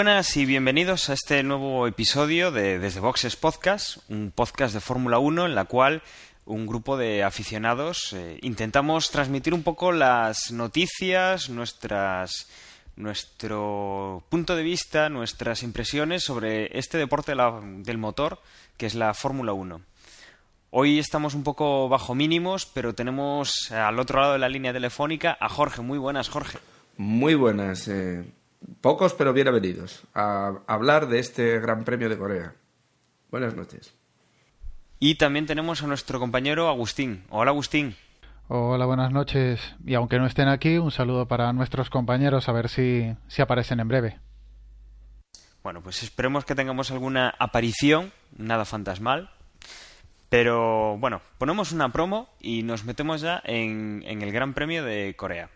Buenas y bienvenidos a este nuevo episodio de Desde Boxes Podcast, un podcast de Fórmula 1 en la cual un grupo de aficionados eh, intentamos transmitir un poco las noticias, nuestras nuestro punto de vista, nuestras impresiones sobre este deporte del motor que es la Fórmula 1. Hoy estamos un poco bajo mínimos, pero tenemos al otro lado de la línea telefónica a Jorge. Muy buenas, Jorge. Muy buenas. Eh, pocos pero bienvenidos a hablar de este Gran Premio de Corea. Buenas noches. Y también tenemos a nuestro compañero Agustín. Hola Agustín. Hola, buenas noches. Y aunque no estén aquí, un saludo para nuestros compañeros, a ver si, si aparecen en breve. Bueno, pues esperemos que tengamos alguna aparición, nada fantasmal. Pero bueno, ponemos una promo y nos metemos ya en, en el Gran Premio de Corea.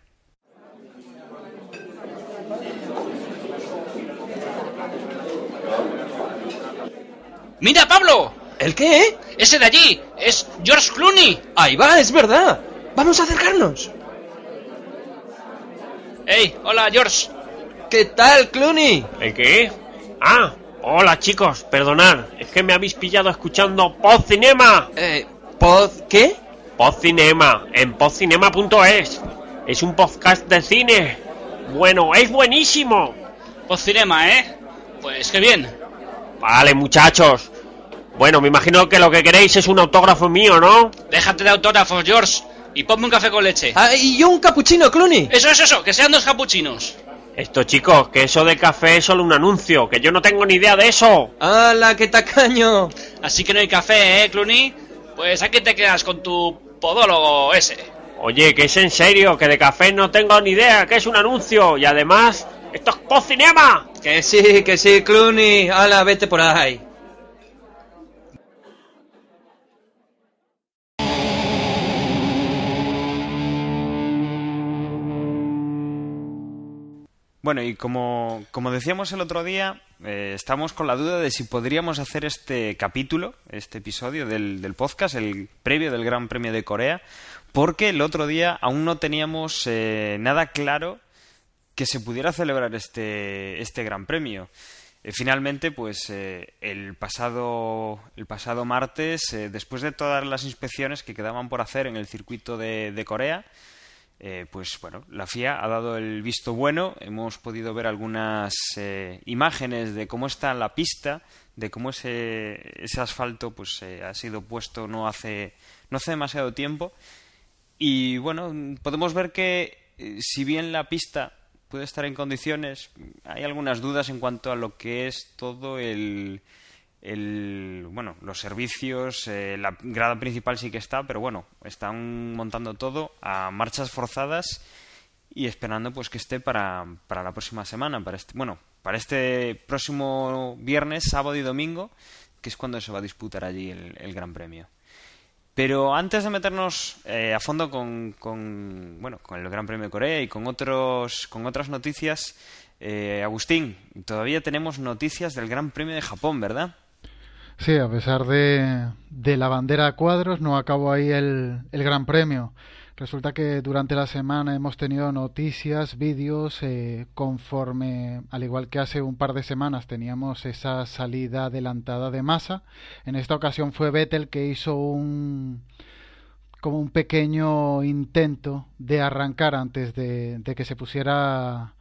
¡Mira, Pablo! ¿El qué? Ese de allí es George Clooney. Ahí va, es verdad. Vamos a acercarnos. ¡Hey! Hola, George. ¿Qué tal, Clooney? ¿El qué? Ah, hola chicos, perdonad, es que me habéis pillado escuchando Pod Cinema. Eh, ¿Pod qué? Pod Cinema, en podcinema.es. Es un podcast de cine. Bueno, es buenísimo. Pod Cinema, ¿eh? Pues qué bien. Vale, muchachos. Bueno, me imagino que lo que queréis es un autógrafo mío, ¿no? Déjate de autógrafos, George. Y ponme un café con leche. Ah, y yo un capuchino, Clooney. Eso, eso, eso. Que sean dos capuchinos. Esto, chicos, que eso de café es solo un anuncio, que yo no tengo ni idea de eso. ¡Hala, qué tacaño! Así que no hay café, ¿eh, Clooney? Pues aquí te quedas con tu podólogo ese. Oye, que es en serio, que de café no tengo ni idea, que es un anuncio. Y además, esto es post cinema. Que sí, que sí, Clooney. ¡Hala, vete por ahí! Bueno, y como, como decíamos el otro día, eh, estamos con la duda de si podríamos hacer este capítulo, este episodio del, del, podcast, el previo del Gran Premio de Corea, porque el otro día aún no teníamos eh, nada claro que se pudiera celebrar este, este Gran Premio. Eh, finalmente, pues eh, el, pasado, el pasado martes, eh, después de todas las inspecciones que quedaban por hacer en el circuito de, de Corea, eh, pues bueno, la FIA ha dado el visto bueno. Hemos podido ver algunas eh, imágenes de cómo está la pista, de cómo ese, ese asfalto pues eh, ha sido puesto no hace, no hace demasiado tiempo. Y bueno, podemos ver que si bien la pista puede estar en condiciones, hay algunas dudas en cuanto a lo que es todo el, el, bueno, los servicios, eh, la grada principal sí que está, pero bueno, están montando todo a marchas forzadas y esperando pues que esté para, para la próxima semana, para este, bueno, para este próximo viernes, sábado y domingo, que es cuando se va a disputar allí el, el Gran Premio. Pero antes de meternos eh, a fondo con, con, bueno, con el Gran Premio de Corea y con, otros, con otras noticias, eh, Agustín, todavía tenemos noticias del Gran Premio de Japón, ¿verdad? Sí, a pesar de, de la bandera a cuadros, no acabó ahí el, el, Gran Premio. Resulta que durante la semana hemos tenido noticias, vídeos, eh, conforme, al igual que hace un par de semanas teníamos esa salida adelantada de masa. En esta ocasión fue Vettel que hizo un como un pequeño intento de arrancar antes de, de que se pusiera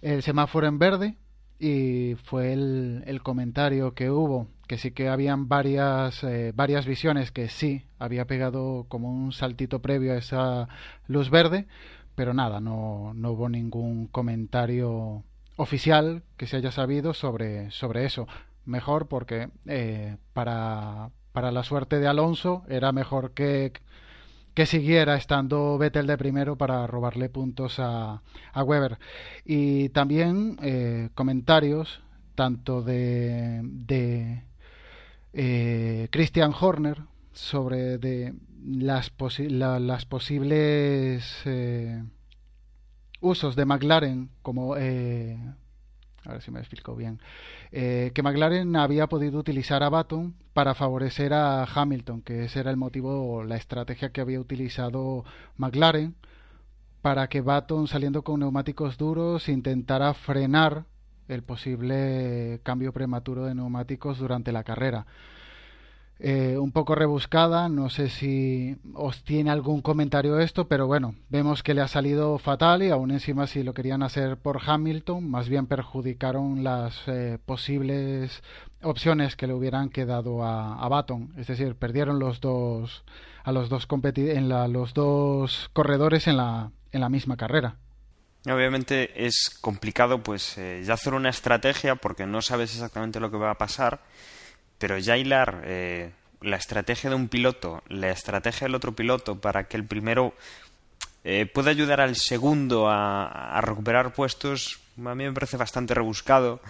el semáforo en verde y fue el, el comentario que hubo que sí que habían varias, eh, varias visiones que sí había pegado como un saltito previo a esa luz verde, pero nada, no, no hubo ningún comentario oficial que se haya sabido sobre, sobre eso. Mejor porque eh, para, para la suerte de Alonso era mejor que, que siguiera estando Vettel de primero para robarle puntos a, a Weber. Y también eh, comentarios tanto de, de eh, Christian Horner sobre las, posi la, las posibles eh, usos de McLaren como eh, a ver si me explico bien eh, que McLaren había podido utilizar a Baton para favorecer a Hamilton que ese era el motivo la estrategia que había utilizado McLaren para que Baton saliendo con neumáticos duros intentara frenar el posible cambio prematuro de neumáticos durante la carrera. Eh, un poco rebuscada, no sé si os tiene algún comentario esto, pero bueno, vemos que le ha salido fatal y aún encima si lo querían hacer por Hamilton, más bien perjudicaron las eh, posibles opciones que le hubieran quedado a, a Baton, es decir, perdieron los dos a los dos en los dos corredores en la, en la misma carrera. Obviamente es complicado pues eh, ya hacer una estrategia porque no sabes exactamente lo que va a pasar pero ya hilar eh, la estrategia de un piloto, la estrategia del otro piloto para que el primero eh, pueda ayudar al segundo a, recuperar puestos, a mí me parece bastante rebuscado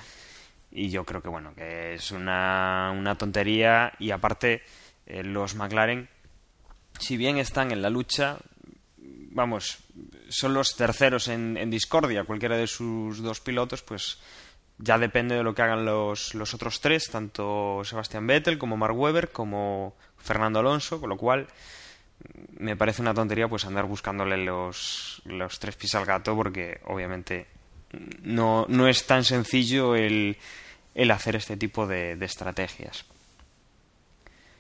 y yo creo que bueno, que es una, una tontería y aparte eh, los McLaren, si bien están en la lucha, vamos, son los terceros en, en discordia, cualquiera de sus dos pilotos, pues ya depende de lo que hagan los, los otros tres, tanto Sebastián Vettel como Mark Webber como Fernando Alonso, con lo cual mm, me parece una tontería pues andar buscándole los, los tres pies al gato porque obviamente no, no es tan sencillo el, el hacer este tipo de, estrategias.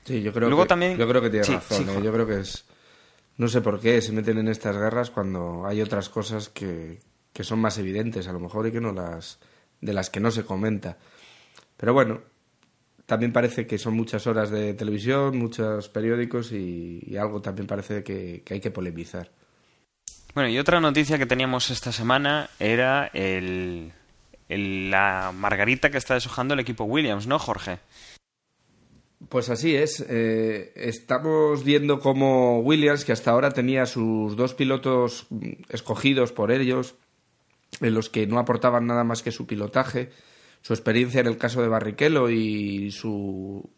Sí, yo creo que, también... yo creo que tiene razón. ¿eh? Yo creo que es... No sé por qué se meten en estas guerras cuando hay otras cosas que, que son más evidentes a lo mejor y que no las de las que no se comenta. Pero bueno, también parece que son muchas horas de televisión, muchos periódicos y, algo también parece que, hay que polemizar. Bueno, y otra noticia que teníamos esta semana era el, la margarita que está deshojando el equipo Williams, ¿no, Jorge? Pues así es. Eh, estamos viendo cómo Williams, que hasta ahora tenía sus dos pilotos escogidos por ellos, en los que no aportaban nada más que su pilotaje, su experiencia en el caso de Barrichello y su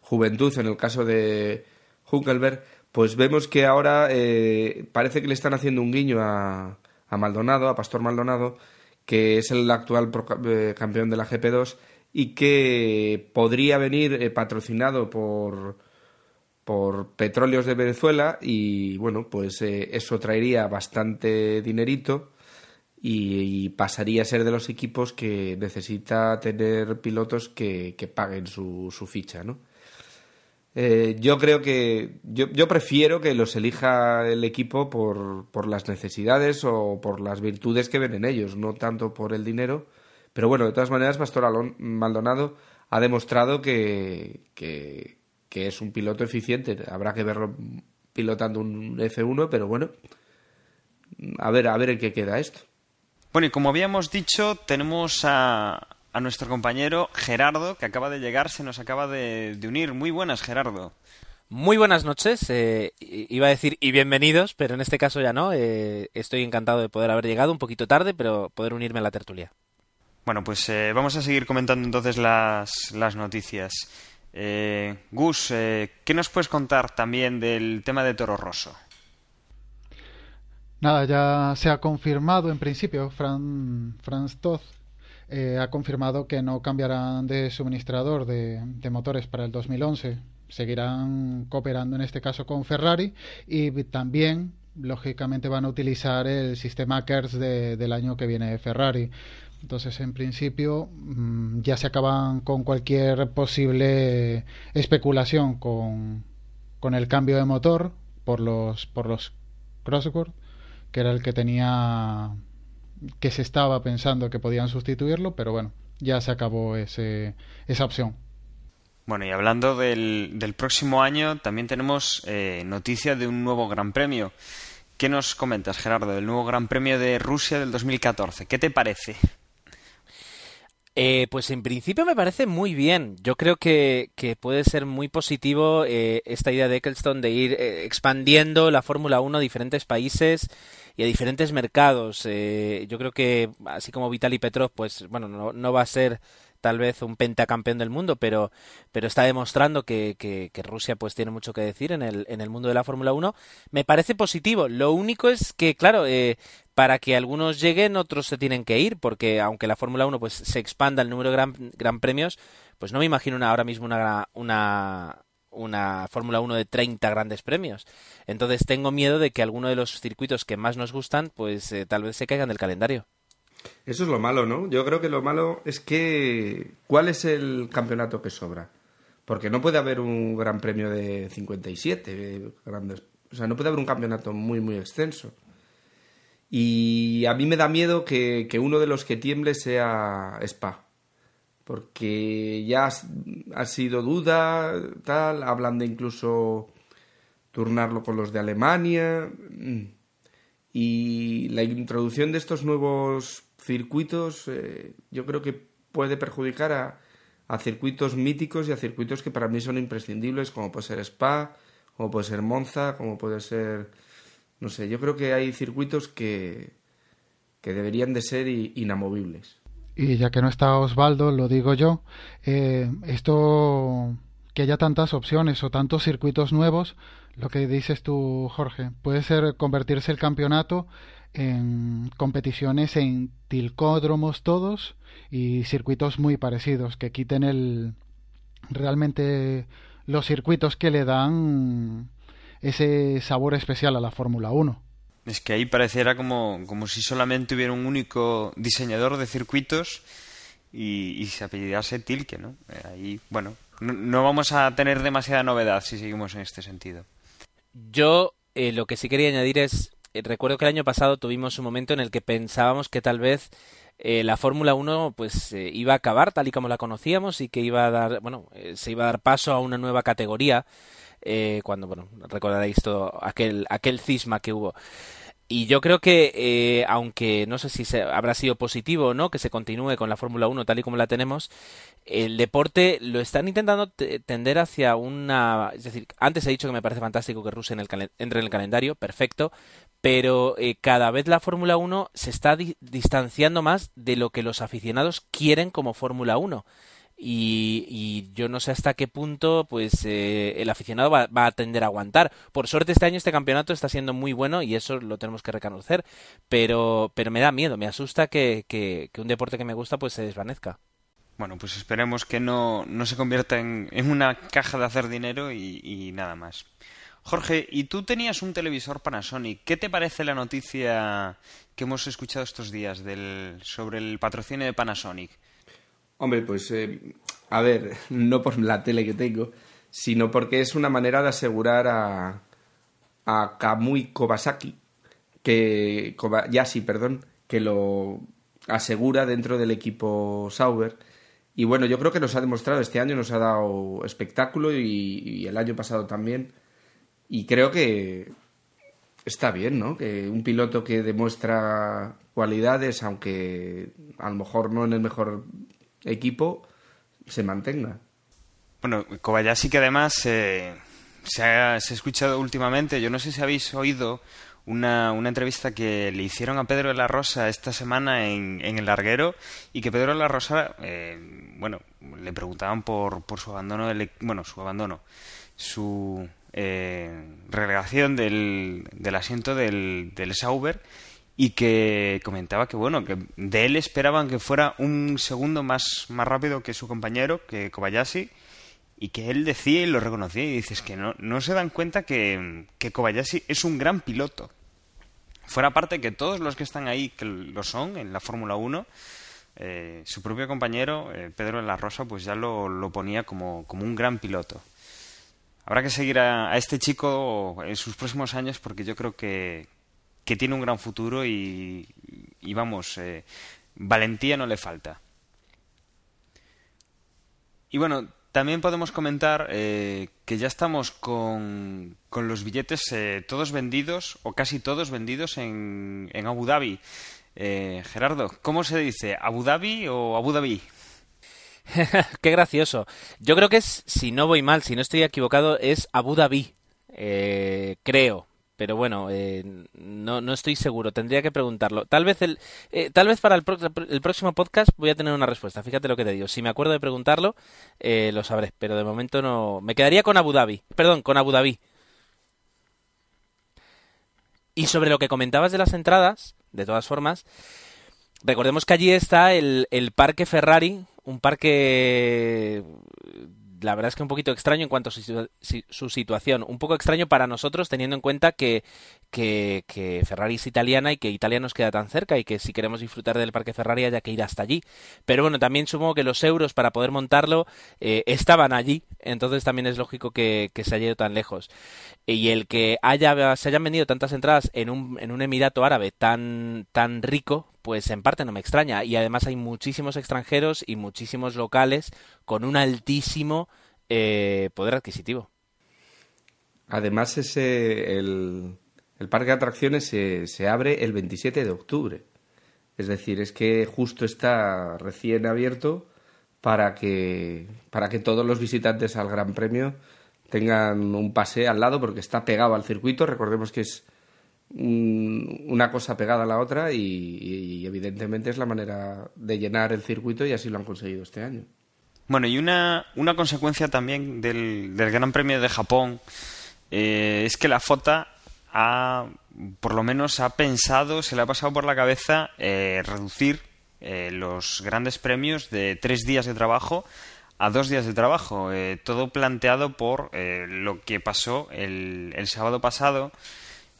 juventud en el caso de Hunkelberg, pues vemos que ahora eh, parece que le están haciendo un guiño a, a, Maldonado, a Pastor Maldonado, que es el actual eh, campeón de la GP2 y que podría venir eh, patrocinado por, por Petróleos de Venezuela y bueno, pues eso traería bastante dinerito y, pasaría a ser de los equipos que necesita tener pilotos que, paguen su, su, ficha, ¿no? Eh, yo creo que yo, yo, prefiero que los elija el equipo por, por, las necesidades o por las virtudes que ven en ellos, no tanto por el dinero. Pero bueno, de todas maneras, Pastor Alon, Maldonado ha demostrado que, que, que es un piloto eficiente. Habrá que verlo pilotando un F1, pero bueno, a ver, a ver en qué queda esto. Bueno, y como habíamos dicho, tenemos a, a nuestro compañero Gerardo, que acaba de llegar, se nos acaba de, unir. Muy buenas, Gerardo. Muy buenas noches, eh, iba a decir y bienvenidos, pero en este caso ya no. Eh, estoy encantado de poder haber llegado un poquito tarde, pero poder unirme a la tertulia. Bueno, pues eh, vamos a seguir comentando entonces las, las noticias. Gus, ¿qué nos puedes contar también del tema de Toro Rosso? Nada, ya se ha confirmado en principio, Fran, Franz Toth eh, ha confirmado que no cambiarán de suministrador de, motores para el 2011. Seguirán cooperando en este caso con Ferrari y también, lógicamente, van a utilizar el sistema KERS del año que viene de Ferrari. Entonces, en principio, mm, ya se acaban con cualquier posible especulación con, con el cambio de motor por los, por los crosswords que era el que tenía que se estaba pensando que podían sustituirlo, pero bueno, ya se acabó ese, esa opción. Bueno, y hablando del, del próximo año, también tenemos eh, noticia de un nuevo Gran Premio. ¿Qué nos comentas, Gerardo, del nuevo Gran Premio de Rusia del 2014? ¿Qué te parece? Eh, pues en principio me parece muy bien. Yo creo que, puede ser muy positivo eh, esta idea de Eccleston de ir eh, expandiendo la Fórmula 1 a diferentes países y a diferentes mercados. yo creo que así como Vitaly Petrov, pues bueno, no, no va a ser tal vez un pentacampeón del mundo, pero, pero está demostrando que, que, Rusia pues tiene mucho que decir en el, en el mundo de la Fórmula 1. Me parece positivo. Lo único es que, claro, eh, para que algunos lleguen, otros se tienen que ir, porque aunque la Fórmula 1 pues se expanda el número de gran, gran premios, pues no me imagino ahora mismo una, una, una Fórmula 1 de 30 grandes premios. Entonces tengo miedo de que alguno de los circuitos que más nos gustan, pues eh, tal vez se caigan del calendario. Eso es lo malo, ¿no? Yo creo que lo malo es que... ¿Cuál es el campeonato que sobra? Porque no puede haber un gran premio de 57 grandes... O sea, no puede haber un campeonato muy, muy extenso. Y a mí me da miedo que, que uno de los que tiemble sea Spa. Porque ya ha sido duda, tal, hablan de incluso turnarlo con los de Alemania. mm. Y la introducción de estos nuevos circuitos eh, yo creo que puede perjudicar a, a circuitos míticos y a circuitos que para mí son imprescindibles, como puede ser Spa, como puede ser Monza, como puede ser... No sé, yo creo que hay circuitos que, que deberían de ser inamovibles. Y ya que no está Osvaldo, lo digo yo, eh, esto que haya tantas opciones o tantos circuitos nuevos, lo que dices tú, Jorge, puede ser convertirse el campeonato en competiciones en tilcódromos todos y circuitos muy parecidos, que quiten el realmente los circuitos que le dan ese sabor especial a la Fórmula 1. Es que ahí pareciera como, como si solamente hubiera un único diseñador de circuitos y, y se apellidase Tilke, ¿no? Eh, Ahí, bueno, no, no vamos a tener demasiada novedad si seguimos en este sentido. Yo eh, lo que sí quería añadir es, recuerdo que el año pasado tuvimos un momento en el que pensábamos que tal vez eh, la Fórmula 1 pues eh, iba a acabar tal y como la conocíamos y que iba a dar, bueno, eh, se iba a dar paso a una nueva categoría eh, cuando, bueno, recordaréis todo aquel aquel cisma que hubo. Y yo creo que, eh, aunque no sé si se, habrá sido positivo o no, que se continúe con la Fórmula 1 tal y como la tenemos, el deporte lo están intentando te- tender hacia una... Es decir, antes he dicho que me parece fantástico que Rusia entre en el calendario, perfecto, pero eh, cada vez la Fórmula 1 se está di- distanciando más de lo que los aficionados quieren como Fórmula 1. Y, y yo no sé hasta qué punto pues eh, el aficionado va, a tender a aguantar. Por suerte este año este campeonato está siendo muy bueno y eso lo tenemos que reconocer, pero, pero me da miedo, me asusta que, que, un deporte que me gusta pues se desvanezca. Bueno, pues esperemos que no, no se convierta en, en una caja de hacer dinero y nada más. Jorge, y tú tenías un televisor Panasonic. ¿Qué te parece la noticia que hemos escuchado estos días del, sobre el patrocinio de Panasonic? Hombre, pues eh, a ver, no por la tele que tengo, sino porque es una manera de asegurar a, a Kamui Kobasaki, que Kobayashi, perdón, que lo asegura dentro del equipo Sauber. Y bueno, yo creo que nos ha demostrado este año, nos ha dado espectáculo y el año pasado también. Y creo que está bien, ¿no? Que un piloto que demuestra cualidades, aunque a lo mejor no en el mejor equipo, se mantenga. Bueno, Kobayashi que además eh, se, ha, escuchado últimamente, yo no sé si habéis oído una, una entrevista que le hicieron a Pedro de la Rosa esta semana en, en el larguero y que Pedro de la Rosa, eh, bueno, le preguntaban por, por su abandono, del, bueno, su abandono, su eh, relegación del, del asiento del, del Sauber y que comentaba que bueno que de él esperaban que fuera un segundo más, más rápido que su compañero que Kobayashi y que él decía y lo reconocía y dices que no, no se dan cuenta que, que Kobayashi es un gran piloto. Fuera parte que todos los que están ahí que lo son en la Fórmula 1 eh, su propio compañero eh, Pedro de la Rosa pues ya lo, lo ponía como, como un gran piloto habrá que seguir a, este chico en sus próximos años porque yo creo que, que tiene un gran futuro y, y vamos, eh, valentía no le falta. Y bueno, también podemos comentar eh, que ya estamos con, con los billetes eh, todos vendidos, o casi todos vendidos en, en Abu Dhabi. Eh, Gerardo, ¿cómo se dice? ¿Abu Dhabi o Abu Dhabi? Qué gracioso. Yo creo que es, si no voy mal, si no estoy equivocado, es Abu Dhabi. Eh, creo. Pero bueno, eh, no, no estoy seguro. Tendría que preguntarlo. Tal vez el, eh, tal vez para el, pro- el próximo podcast voy a tener una respuesta. Fíjate lo que te digo. Si me acuerdo de preguntarlo, eh, lo sabré. Pero de momento no. Me quedaría con Abu Dhabi. Perdón, con Abu Dhabi. Y sobre lo que comentabas de las entradas, de todas formas, recordemos que allí está el, el parque Ferrari, un parque la verdad es que un poquito extraño en cuanto a su, su situación. Un poco extraño para nosotros teniendo en cuenta que, que, Ferrari es italiana y que Italia nos queda tan cerca y que si queremos disfrutar del Parque Ferrari haya que ir hasta allí. Pero bueno, también supongo que los euros para poder montarlo eh, estaban allí, entonces también es lógico que, que, se haya ido tan lejos. Y el que haya, se hayan vendido tantas entradas en un, en un Emirato Árabe tan, tan rico, pues en parte no me extraña. Y además hay muchísimos extranjeros y muchísimos locales con un altísimo eh, poder adquisitivo. Además, ese, el, parque de atracciones se, se, abre el 27 de octubre. Es decir, es que justo está recién abierto para que, para que todos los visitantes al Gran Premio tengan un pase al lado porque está pegado al circuito. Recordemos que es una cosa pegada a la otra y, y, evidentemente es la manera de llenar el circuito y así lo han conseguido este año. Bueno, y una, una consecuencia también del, del Gran Premio de Japón eh, es que la FOTA ha, por lo menos ha pensado, se le ha pasado por la cabeza eh, reducir eh, los grandes premios de tres días de trabajo a dos días de trabajo. Eh, todo planteado por eh, lo que pasó el, el sábado pasado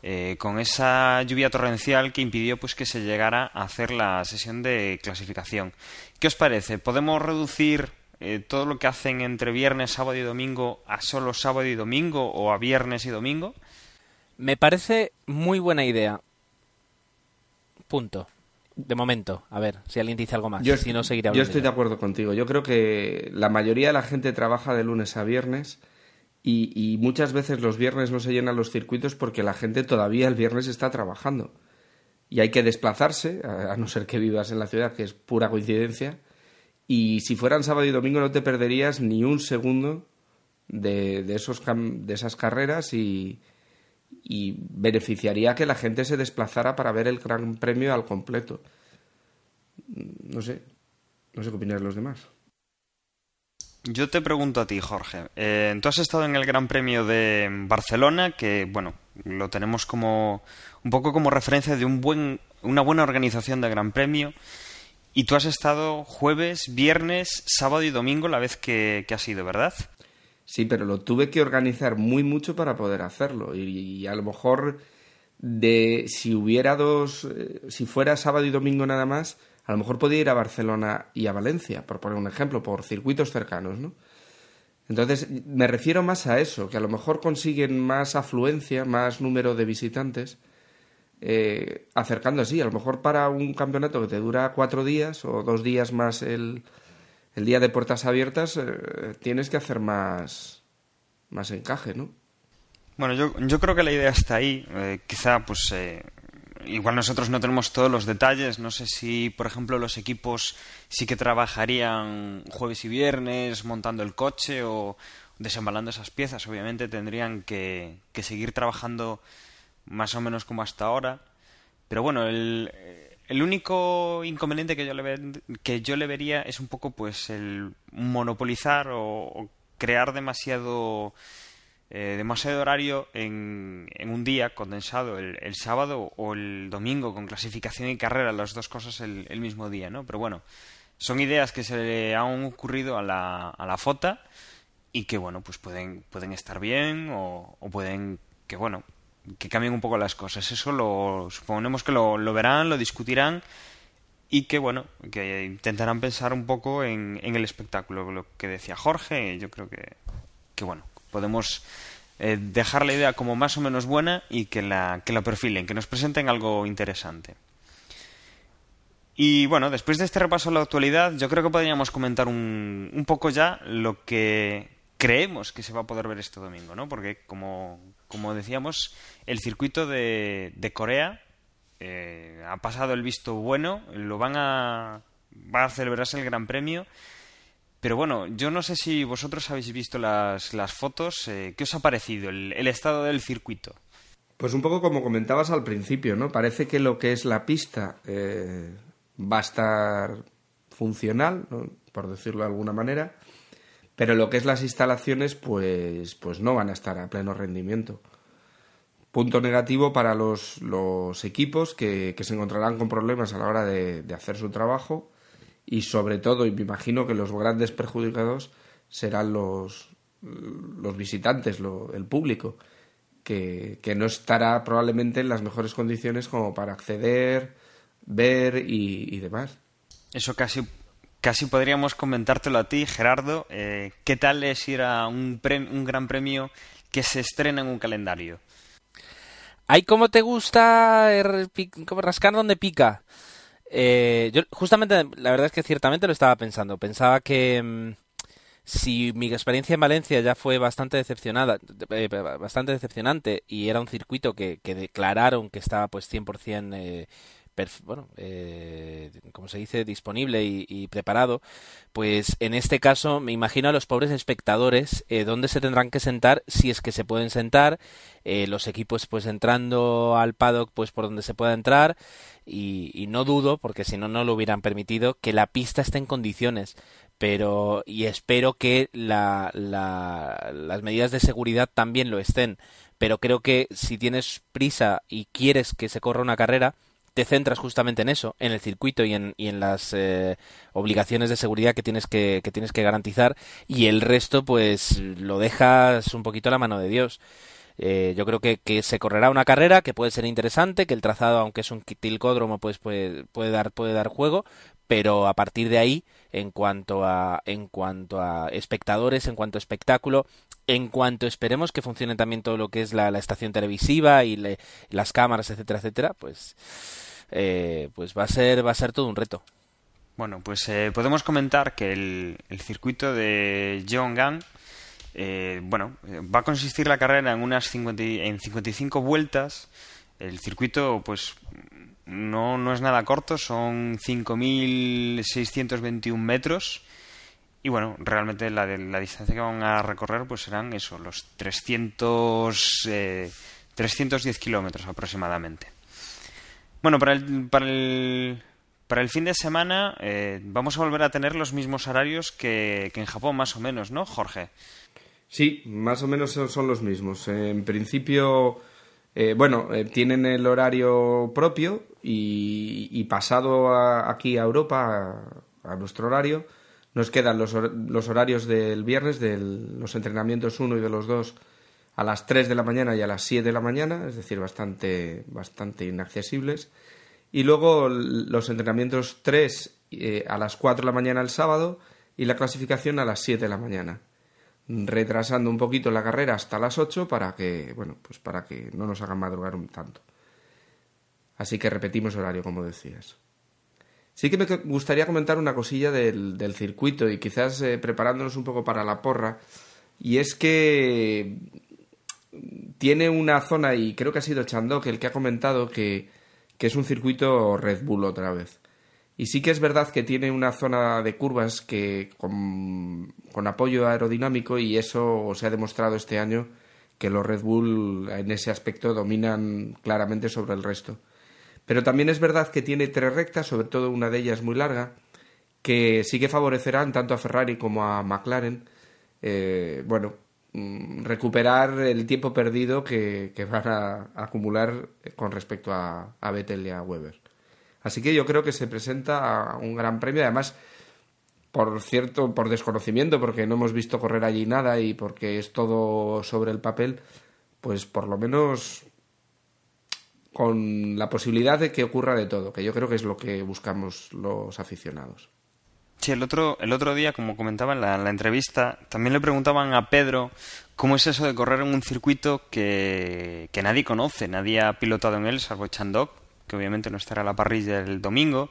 eh, con esa lluvia torrencial que impidió pues que se llegara a hacer la sesión de clasificación. ¿Qué os parece? ¿Podemos reducir eh, todo lo que hacen entre viernes, sábado y domingo a solo sábado y domingo o a viernes y domingo? Me parece muy buena idea. Punto. De momento, a ver si alguien dice algo más. Yo, si no, seguiré yo estoy de acuerdo contigo. Yo creo que la mayoría de la gente trabaja de lunes a viernes y, muchas veces los viernes no se llenan los circuitos porque la gente todavía el viernes está trabajando. Y hay que desplazarse, a, a no ser que vivas en la ciudad, que es pura coincidencia. Y si fueran sábado y domingo no te perderías ni un segundo de, de, esos, de esas carreras y, y beneficiaría que la gente se desplazara para ver el Gran Premio al completo. No sé, no sé qué opinan los demás. Yo te pregunto a ti, Jorge. Eh, tú has estado en el Gran Premio de Barcelona, que bueno, lo tenemos como un poco como referencia de un buen, una buena organización de Gran Premio. Y tú has estado jueves, viernes, sábado y domingo la vez que, que has ido, ¿verdad? Sí, pero lo tuve que organizar muy mucho para poder hacerlo. Y, a lo mejor de si hubiera dos, eh, si fuera sábado y domingo nada más, a lo mejor podía ir a Barcelona y a Valencia, por poner un ejemplo, por circuitos cercanos, ¿no? Entonces, me refiero más a eso, que a lo mejor consiguen más afluencia, más número de visitantes, eh, acercando así. A lo mejor para un campeonato que te dura cuatro días o dos días más el, el día de puertas abiertas, eh, tienes que hacer más, más encaje, ¿no? Bueno, yo, yo creo que la idea está ahí. Eh, quizá, pues, igual nosotros no tenemos todos los detalles. No sé si, por ejemplo, los equipos sí que trabajarían jueves y viernes montando el coche o desembalando esas piezas. Obviamente tendrían que, que seguir trabajando más o menos como hasta ahora. Pero bueno, el, único inconveniente que yo le, que yo le vería es un poco pues el monopolizar o crear demasiado eh, demasiado horario en, un día condensado el, sábado o el domingo con clasificación y carrera, las dos cosas el, mismo día, ¿no? Pero bueno, son ideas que se le han ocurrido a la, a la FOTA y que, bueno, pues pueden, pueden estar bien o, o pueden que, bueno, que cambien un poco las cosas. Eso lo suponemos que lo, lo verán, lo discutirán y que bueno, que intentarán pensar un poco en, en, el espectáculo, lo que decía Jorge, yo creo que, que bueno, podemos eh, dejar la idea como más o menos buena y que la, que la perfilen, que nos presenten algo interesante. Y bueno, después de este repaso a la actualidad, yo creo que podríamos comentar un, un poco ya lo que creemos que se va a poder ver este domingo, ¿no? Porque como, como decíamos, el circuito de, de Corea eh, ha pasado el visto bueno, lo van a va a celebrarse el Gran Premio. Pero bueno, yo no sé si vosotros habéis visto las, las fotos. Eh, ¿Qué os ha parecido el, estado del circuito? Pues un poco como comentabas al principio, ¿no? Parece que lo que es la pista eh, va a estar funcional, ¿no? por decirlo de alguna manera, pero lo que es las instalaciones, pues, pues no van a estar a pleno rendimiento. Punto negativo para los, los equipos que, que, se encontrarán con problemas a la hora de, de, hacer su trabajo y sobre todo, y me imagino que los grandes perjudicados serán los, los visitantes, lo- el público, que, que no estará probablemente en las mejores condiciones como para acceder, ver y, y demás. Eso casi, casi podríamos comentártelo a ti, Gerardo. Eh, ¿Qué tal es ir a un, pre- un gran premio que se estrena en un calendario? Ay, ¿cómo te gusta er, como rascar donde pica? Eh, yo justamente, la verdad es que ciertamente lo estaba pensando. Pensaba que mm, si mi experiencia en Valencia ya fue bastante decepcionada, eh, bastante decepcionante y era un circuito que, que declararon que estaba pues 100% eh, bueno, eh, como se dice, disponible y, preparado, pues en este caso me imagino a los pobres espectadores eh, dónde se tendrán que sentar, si es que se pueden sentar, eh, los equipos pues entrando al paddock pues por donde se pueda entrar y, y no dudo, porque si no no lo hubieran permitido, que la pista esté en condiciones pero y espero que la- las medidas de seguridad también lo estén. Pero creo que si tienes prisa y quieres que se corra una carrera, te centras justamente en eso, en el circuito y en, las eh, obligaciones de seguridad que tienes que, tienes que garantizar y el resto pues lo dejas un poquito a la mano de Dios. Eh, yo creo que, que se correrá una carrera que puede ser interesante, que el trazado, aunque es un tilcódromo, pues puede, puede dar, puede dar juego, pero a partir de ahí, en cuanto a, en cuanto a espectadores, en cuanto a espectáculo, en cuanto esperemos que funcione también todo lo que es la, estación televisiva y le- las cámaras, etcétera, etcétera, pues, eh, pues va a ser, va a ser todo un reto. Bueno, pues eh, podemos comentar que el, el circuito de Jeongan, eh, bueno, eh, va a consistir la carrera en unas 50 y- en 55 vueltas. El circuito, pues, no, no es nada corto, son 5.621 metros. Y bueno, realmente la, de- la distancia que van a recorrer, pues serán eso, los 300, eh, 310 kilómetros aproximadamente. Bueno, para el, para el, para el fin de semana eh, vamos a volver a tener los mismos horarios que, que en Japón, más o menos, ¿no, Jorge? Sí, más o menos son los mismos. En principio, eh, bueno, eh, tienen el horario propio y, pasado a- aquí a Europa, a nuestro horario, nos quedan los, hor- los horarios del viernes, de los entrenamientos 1 y de los 2 a las 3 de la mañana y a las 7 de la mañana, es decir, bastante, bastante inaccesibles. Y luego los entrenamientos 3 eh, a las 4 de la mañana el sábado y la clasificación a las 7 de la mañana retrasando un poquito la carrera hasta las 8 para que, bueno, pues para que no nos hagan madrugar un tanto. Así que repetimos horario, como decías. Sí que me gustaría comentar una cosilla del, del circuito y quizás eh, preparándonos un poco para la porra. Y es que tiene una zona, y creo que ha sido Chandok el que ha comentado que, que es un circuito Red Bull otra vez. Y sí que es verdad que tiene una zona de curvas que con, con apoyo aerodinámico y eso se ha demostrado este año que los Red Bull en ese aspecto dominan claramente sobre el resto. Pero también es verdad que tiene tres rectas, sobre todo una de ellas muy larga, que sí que favorecerán tanto a Ferrari como a McLaren, eh, bueno, mm, recuperar el tiempo perdido que, van a, a acumular con respecto a, a Vettel y a Weber. Así que yo creo que se presenta un gran premio, además, por cierto, por desconocimiento, porque no hemos visto correr allí nada y porque es todo sobre el papel, pues por lo menos con la posibilidad de que ocurra de todo, que yo creo que es lo que buscamos los aficionados. Sí, el otro, el otro día, como comentaba en la, en la entrevista, también le preguntaban a Pedro cómo es eso de correr en un circuito que, que nadie conoce, nadie ha pilotado en él, salvo Chandok, que obviamente no estará a la parrilla el domingo.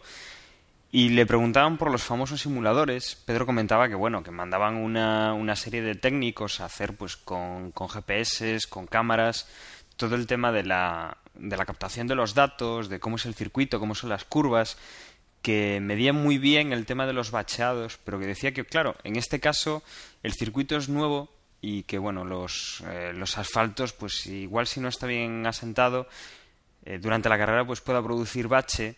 Y le preguntaban por los famosos simuladores. Pedro comentaba que bueno, que mandaban una, una serie de técnicos a hacer pues con, con GPS, con cámaras, todo el tema de la, de la captación de los datos, de cómo es el circuito, cómo son las curvas, que medían muy bien el tema de los bacheados, pero que decía que, claro, en este caso el circuito es nuevo y que, bueno, los, eh, los asfaltos, pues igual si no está bien asentado, eh, durante la carrera pues pueda producir bache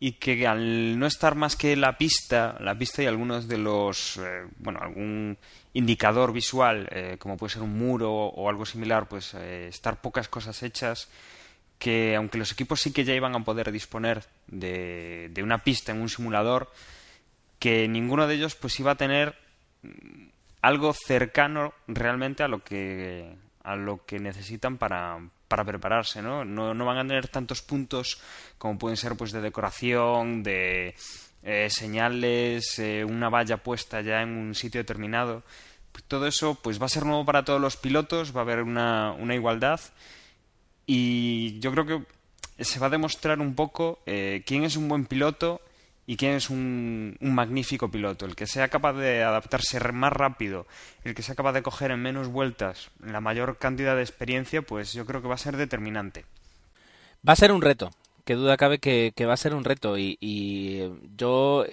y que al no estar más que la pista, la pista y algunos de los, eh, bueno, algún indicador visual, eh, como puede ser un muro o algo similar, pues estar pocas cosas hechas, que aunque los equipos sí que ya iban a poder disponer de, de una pista en un simulador, que ninguno de ellos pues iba a tener algo cercano realmente a lo que a lo que necesitan para, para prepararse, ¿no? ¿no? ¿no? van a tener tantos puntos como pueden ser pues de decoración, de eh, señales, eh, una valla puesta ya en un sitio determinado. Todo eso pues va a ser nuevo para todos los pilotos, va a haber una, una igualdad y yo creo que se va a demostrar un poco eh, quién es un buen piloto y quién es un, un, magnífico piloto. El que sea capaz de adaptarse más rápido, el que sea capaz de coger en menos vueltas la mayor cantidad de experiencia, pues yo creo que va a ser determinante. Va a ser un reto, que duda cabe que, va a ser un reto y, yo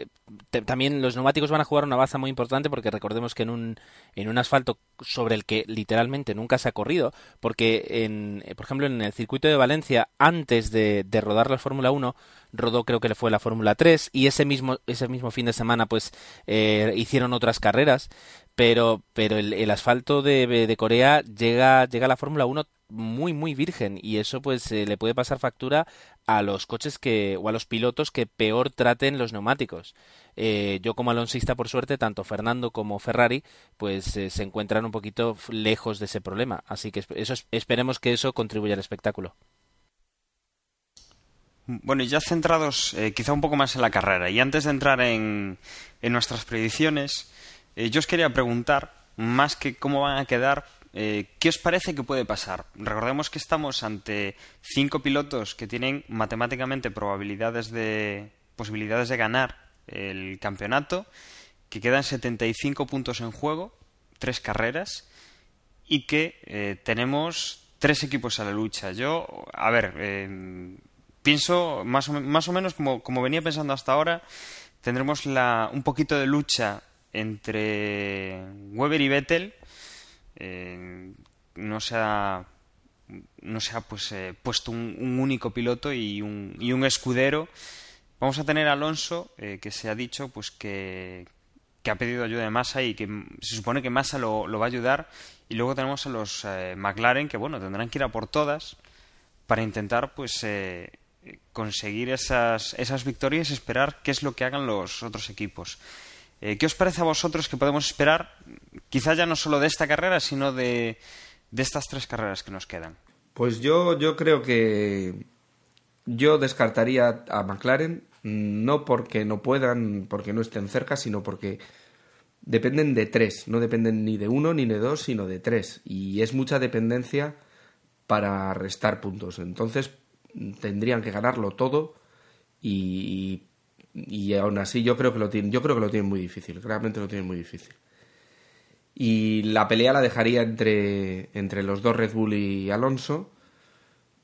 también los neumáticos van a jugar una baza muy importante porque recordemos que en un en un asfalto sobre el que literalmente nunca se ha corrido porque en por ejemplo en el circuito de Valencia antes de, rodar la Fórmula 1 rodó creo que le fue la Fórmula 3 y ese mismo ese mismo fin de semana pues eh, hicieron otras carreras pero pero el, el asfalto de, de Corea llega llega a la Fórmula 1 muy muy virgen y eso pues le puede pasar factura a los coches que o a los pilotos que peor traten los neumáticos. Eh, yo como alonsista por suerte tanto Fernando como Ferrari pues eh, se encuentran un poquito lejos de ese problema. Así que eso esperemos que eso contribuya al espectáculo. Bueno, y ya centrados eh, quizá un poco más en la carrera, y antes de entrar en, nuestras predicciones, yo os quería preguntar, más que cómo van a quedar, eh, ¿qué os parece que puede pasar? Recordemos que estamos ante cinco pilotos que tienen matemáticamente probabilidades de, posibilidades de ganar el campeonato, que quedan 75 puntos en juego, tres carreras, y que eh, tenemos tres equipos a la lucha. Yo, a ver, eh, pienso más o, más o menos como, como, venía pensando hasta ahora, tendremos la, un poquito de lucha entre Weber y Vettel. Eh, no se ha, no pues, eh, puesto un, un, único piloto y un, y un, escudero. Vamos a tener a Alonso, eh, que se ha dicho pues que, que, ha pedido ayuda de Massa y que se supone que Massa lo, lo va a ayudar. Y luego tenemos a los eh, McLaren, que bueno, tendrán que ir a por todas para intentar pues eh, conseguir esas, esas victorias y esperar qué es lo que hagan los otros equipos. Eh, ¿Qué os parece a vosotros que podemos esperar, quizá ya no solo de esta carrera, sino de, de estas tres carreras que nos quedan? Pues yo, yo creo que yo descartaría a McLaren, no porque no puedan, porque no estén cerca, sino porque dependen de tres, no dependen ni de uno ni de dos, sino de tres. Y es mucha dependencia para restar puntos. Entonces, tendrían que ganarlo todo y, y aún así yo creo que lo tienen yo creo que lo tienen muy difícil realmente lo tienen muy difícil. Y la pelea la dejaría entre entre los dos Red Bull y Alonso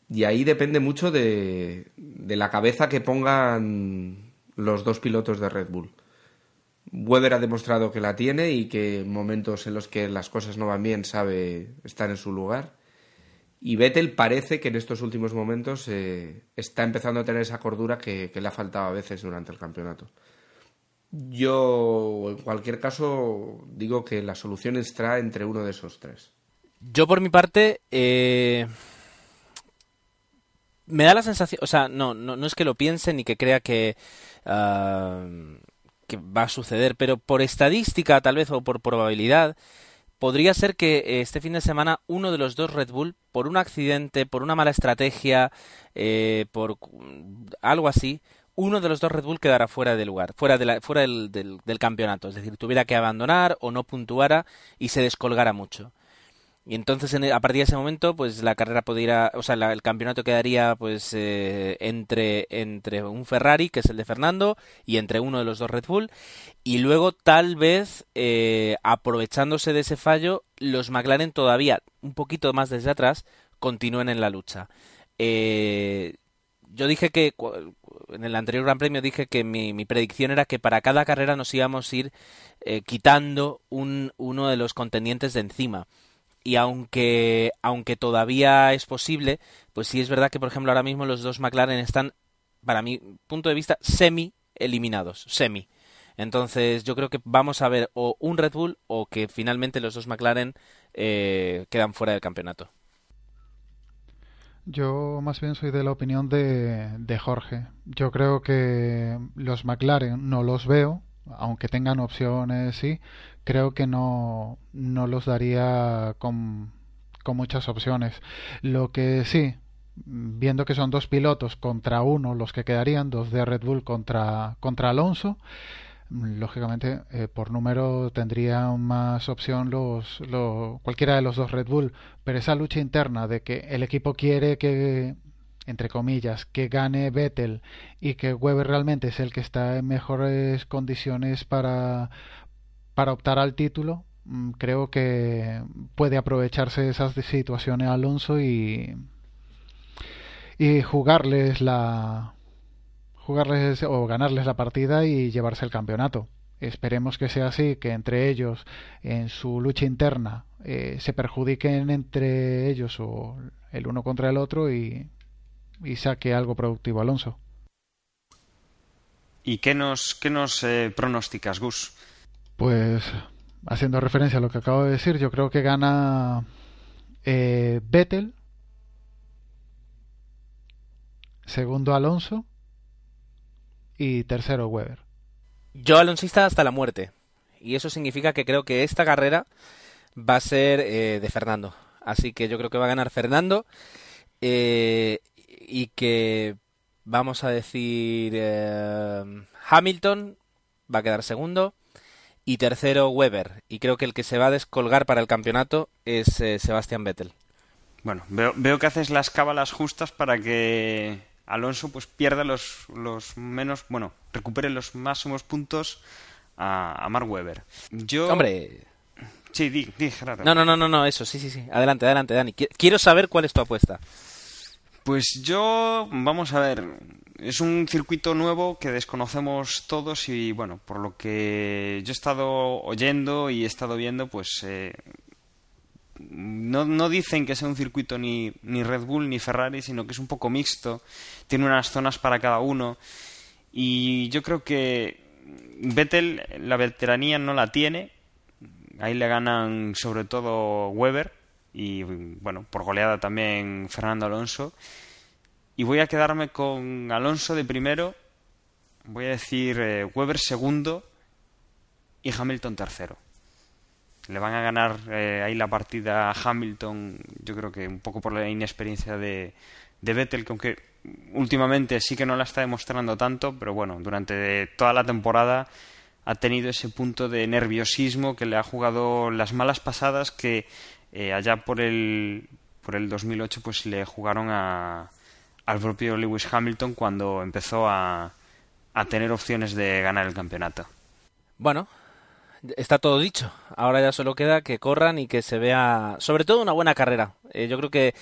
y ahí depende mucho de, de la cabeza que pongan los dos pilotos de Red Bull. Weber ha demostrado que la tiene y que en momentos en los que las cosas no van bien sabe estar en su lugar y Vettel parece que en estos últimos momentos eh, está empezando a tener esa cordura que, le ha faltado a veces durante el campeonato. Yo, en cualquier caso, digo que la solución está entre uno de esos tres. Yo, por mi parte, eh, me da la sensación, o sea, no, no, no, es que lo piense ni que crea que, uh, que va a suceder, pero por estadística, tal vez, o por probabilidad, podría ser que este fin de semana uno de los dos Red Bull, por un accidente, por una mala estrategia, eh, por algo así, uno de los dos Red Bull quedara fuera del lugar, fuera, de la, fuera del, del, del, campeonato. Es decir, tuviera que abandonar o no puntuara y se descolgara mucho. Y entonces en, a partir de ese momento, pues la carrera podría, o sea, la, el campeonato quedaría pues eh, entre entre un Ferrari que es el de Fernando y entre uno de los dos Red Bull y luego tal vez eh, aprovechándose de ese fallo los McLaren todavía un poquito más desde atrás continúen en la lucha. Eh, yo dije que en el anterior Gran Premio dije que mi, mi, predicción era que para cada carrera nos íbamos a ir eh, quitando un, uno de los contendientes de encima y aunque aunque todavía es posible, pues sí es verdad que por ejemplo ahora mismo los dos McLaren están para mi punto de vista semi eliminados, semi. Entonces yo creo que vamos a ver o un Red Bull o que finalmente los dos McLaren eh, quedan fuera del campeonato. Yo más bien soy de la opinión de, de Jorge. Yo creo que los McLaren no los veo, aunque tengan opciones, sí, creo que no, no los daría con, con muchas opciones. Lo que sí, viendo que son dos pilotos contra uno los que quedarían, dos de Red Bull contra, contra Alonso, lógicamente eh, por número tendrían más opción los, los, cualquiera de los dos Red Bull, pero esa lucha interna de que el equipo quiere que entre comillas, que gane Vettel y que Weber realmente es el que está en mejores condiciones para, para optar al título, mm, creo que puede aprovecharse de esas situaciones Alonso y, y jugarles la jugarles o ganarles la partida y llevarse el campeonato. Esperemos que sea así, que entre ellos en su lucha interna eh, se perjudiquen entre ellos o el uno contra el otro y, y saque algo productivo Alonso. ¿Y qué nos, qué nos eh, pronosticas, Gus? Pues haciendo referencia a lo que acabo de decir, yo creo que gana eh, Vettel, segundo Alonso y tercero Weber. Yo alonsista hasta la muerte. Y eso significa que creo que esta carrera va a ser eh, de Fernando. Así que yo creo que va a ganar Fernando. Eh, y que vamos a decir eh, Hamilton va a quedar segundo y tercero Weber. Y creo que el que se va a descolgar para el campeonato es eh, Sebastián Vettel. Bueno, veo, veo que haces las cábalas justas para que Alonso pues pierda los, los menos, bueno, recupere los máximos puntos a, a Mark Webber. Yo... Hombre... Sí, di, di, Gerardo. No, no, no, no, eso, sí, sí, sí. Adelante, adelante, Dani. Quiero saber cuál es tu apuesta. Pues yo, vamos a ver, es un circuito nuevo que desconocemos todos y bueno, por lo que yo he estado oyendo y he estado viendo, pues eh, no, no, dicen que sea un circuito ni, ni Red Bull ni Ferrari, sino que es un poco mixto, tiene unas zonas para cada uno. Y yo creo que Vettel la veteranía no la tiene, ahí le ganan sobre todo Weber y bueno, por goleada también Fernando Alonso. Y voy a quedarme con Alonso de primero, voy a decir eh, Weber segundo y Hamilton tercero. Le van a ganar eh, ahí la partida a Hamilton, yo creo que un poco por la inexperiencia de, de Vettel, que aunque últimamente sí que no la está demostrando tanto, pero bueno, durante toda la temporada ha tenido ese punto de nerviosismo que le ha jugado las malas pasadas que eh, allá por el, por el 2008 pues le jugaron a, al propio Lewis Hamilton cuando empezó a, a tener opciones de ganar el campeonato. Bueno, está todo dicho. Ahora ya solo queda que corran y que se vea, sobre todo, una buena carrera. Eh, yo creo que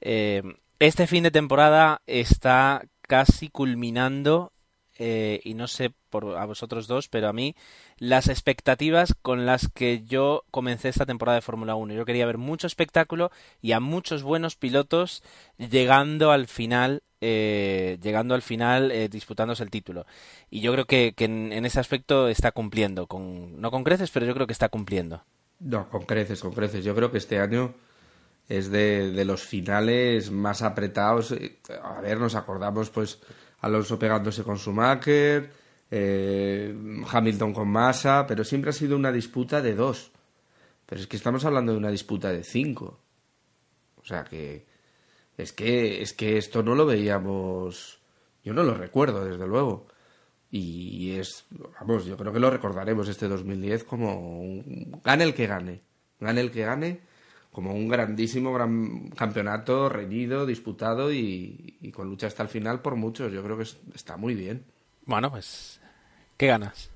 eh, este fin de temporada está casi culminando eh, y no sé por a vosotros dos, pero a mí las expectativas con las que yo comencé esta temporada de Fórmula 1. Yo quería ver mucho espectáculo y a muchos buenos pilotos llegando al final, eh, llegando al final eh, disputándose el título. Y yo creo que, en, en, ese aspecto está cumpliendo, con, no con creces, pero yo creo que está cumpliendo. No, con creces, con creces. Yo creo que este año es de, de los finales más apretados. A ver, nos acordamos pues Alonso pegándose con Schumacher, eh, Hamilton con Massa, pero siempre ha sido una disputa de dos. Pero es que estamos hablando de una disputa de cinco. O sea que es que es que esto no lo veíamos, yo no lo recuerdo desde luego. Y es, vamos, yo creo que lo recordaremos este 2010 como un, gane el que gane, gane el que gane como un grandísimo gran campeonato reñido, disputado y, y, con lucha hasta el final por muchos. Yo creo que está muy bien. Bueno, pues, ¿qué ganas?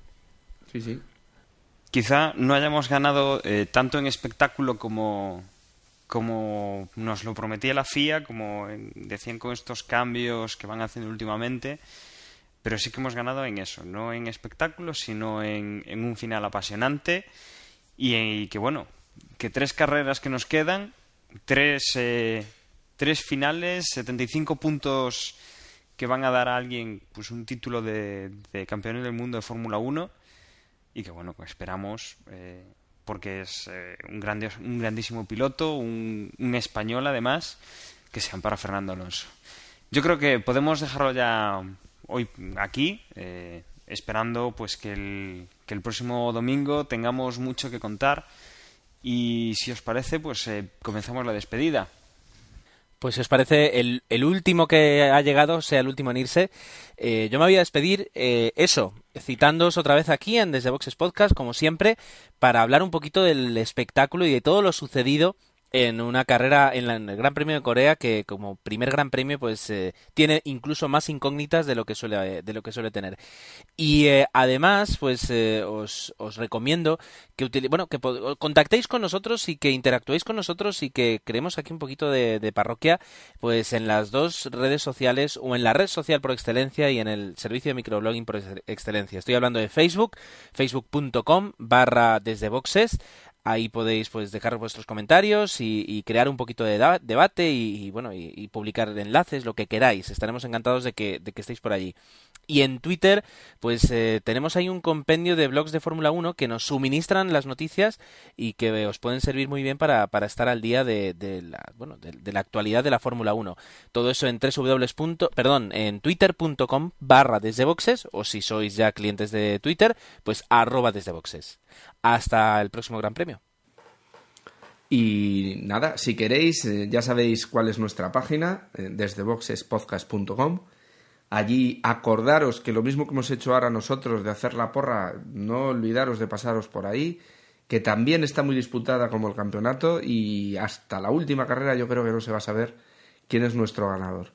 Sí, sí. Quizá no hayamos ganado eh, tanto en espectáculo como, como nos lo prometía la FIA, como en, decían con estos cambios que van haciendo últimamente, pero sí que hemos ganado en eso, no en espectáculo, sino en, en un final apasionante y, y que, bueno, que tres carreras que nos quedan, tres, eh, tres finales, 75 puntos que van a dar a alguien pues un título de, campeón del mundo de Fórmula 1 y que bueno, pues esperamos eh, porque es eh, un, grande, un grandísimo piloto, un, un español además, que sean para Fernando Alonso. Yo creo que podemos dejarlo ya hoy aquí. Eh, esperando pues que el, que el próximo domingo tengamos mucho que contar y si os parece pues eh, comenzamos la despedida. Pues si os parece, el, el, último que ha llegado sea el último en irse. Eh, yo me voy a despedir, eh, eso, citándoos otra vez aquí en Desde Boxes Podcast, como siempre, para hablar un poquito del espectáculo y de todo lo sucedido en una carrera en, el Gran Premio de Corea que como primer Gran Premio pues eh, tiene incluso más incógnitas de lo que suele de lo que suele tener. Y eh, además pues eh, os, os, recomiendo que bueno que contactéis con nosotros y que interactuéis con nosotros y que creemos aquí un poquito de, de, parroquia pues en las dos redes sociales o en la red social por excelencia y en el servicio de microblogging por excelencia. Estoy hablando de Facebook facebook.com barra desde boxes Ahí podéis pues dejar vuestros comentarios y, crear un poquito de debate y, bueno y, publicar enlaces, lo que queráis. Estaremos encantados de que, de que estéis por allí. Y en Twitter, pues eh, tenemos ahí un compendio de blogs de Fórmula 1 que nos suministran las noticias y que os pueden servir muy bien para, para estar al día de, la, bueno, de, la actualidad de la Fórmula 1. Todo eso en www. perdón, en twitter.com barra desde boxes o si sois ya clientes de Twitter, pues arroba desde boxes. Hasta el próximo Gran Premio. Y nada, si queréis, eh, ya sabéis cuál es nuestra página, eh, desde boxespodcast.com. Allí acordaros que lo mismo que hemos hecho ahora nosotros de hacer la porra, no olvidaros de pasaros por ahí, que también está muy disputada como el campeonato y hasta la última carrera yo creo que no se va a saber quién es nuestro ganador.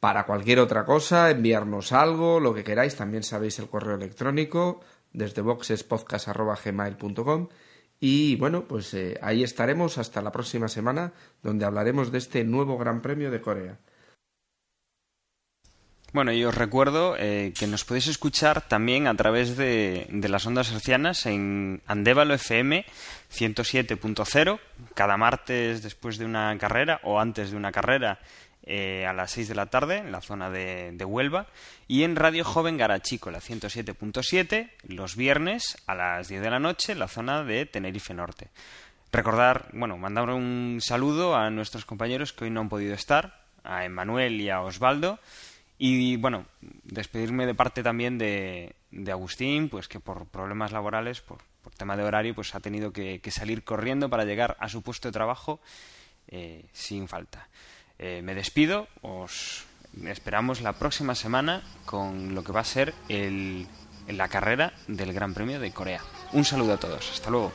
Para cualquier otra cosa, enviarnos algo, lo que queráis, también sabéis el correo electrónico desde boxespodcast.gmail.com y bueno, pues eh, ahí estaremos hasta la próxima semana, donde hablaremos de este nuevo Gran Premio de Corea. Bueno, y os recuerdo eh, que nos podéis escuchar también a través de, de las ondas hercianas en Andévalo FM 107.0, cada martes después de una carrera o antes de una carrera eh, a las 6 de la tarde en la zona de, Huelva y en Radio Joven Garachico, la 107.7, los viernes a las 10 de la noche en la zona de Tenerife Norte. Recordar, bueno, mandar un saludo a nuestros compañeros que hoy no han podido estar, a Emanuel y a Osvaldo. Y bueno, despedirme de parte también de, Agustín, pues que por problemas laborales, por, tema de horario, pues ha tenido que, salir corriendo para llegar a su puesto de trabajo eh, sin falta. Eh, me despido, os esperamos la próxima semana con lo que va a ser el, la carrera del Gran Premio de Corea. Un saludo a todos, hasta luego.